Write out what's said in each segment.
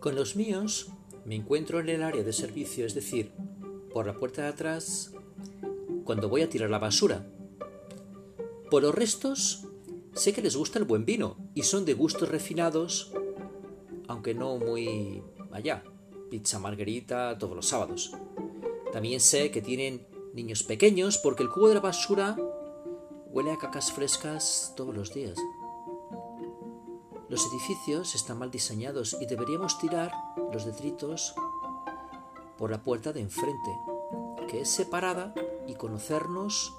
Con los míos me encuentro en el área de servicio, es decir, por la puerta de atrás, cuando voy a tirar la basura. Por los restos, sé que les gusta el buen vino y son de gustos refinados, aunque no muy allá. Pizza margarita todos los sábados. También sé que tienen niños pequeños porque el cubo de la basura huele a cacas frescas todos los días. Los edificios están mal diseñados y deberíamos tirar los detritos por la puerta de enfrente, que es separada, y conocernos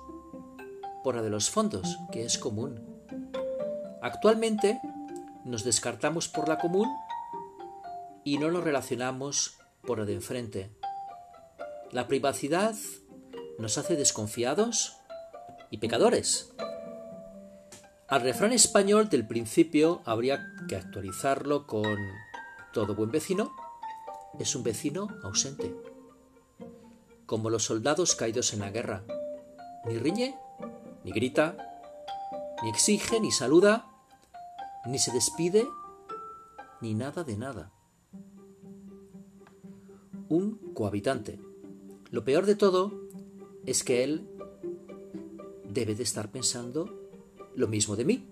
por la de los fondos, que es común. Actualmente nos descartamos por la común y no nos relacionamos por la de enfrente. La privacidad nos hace desconfiados y pecadores. Al refrán español del principio habría que actualizarlo con todo buen vecino es un vecino ausente. Como los soldados caídos en la guerra. Ni riñe, ni grita, ni exige, ni saluda, ni se despide, ni nada de nada. Un cohabitante. Lo peor de todo es que él debe de estar pensando lo mismo de mí.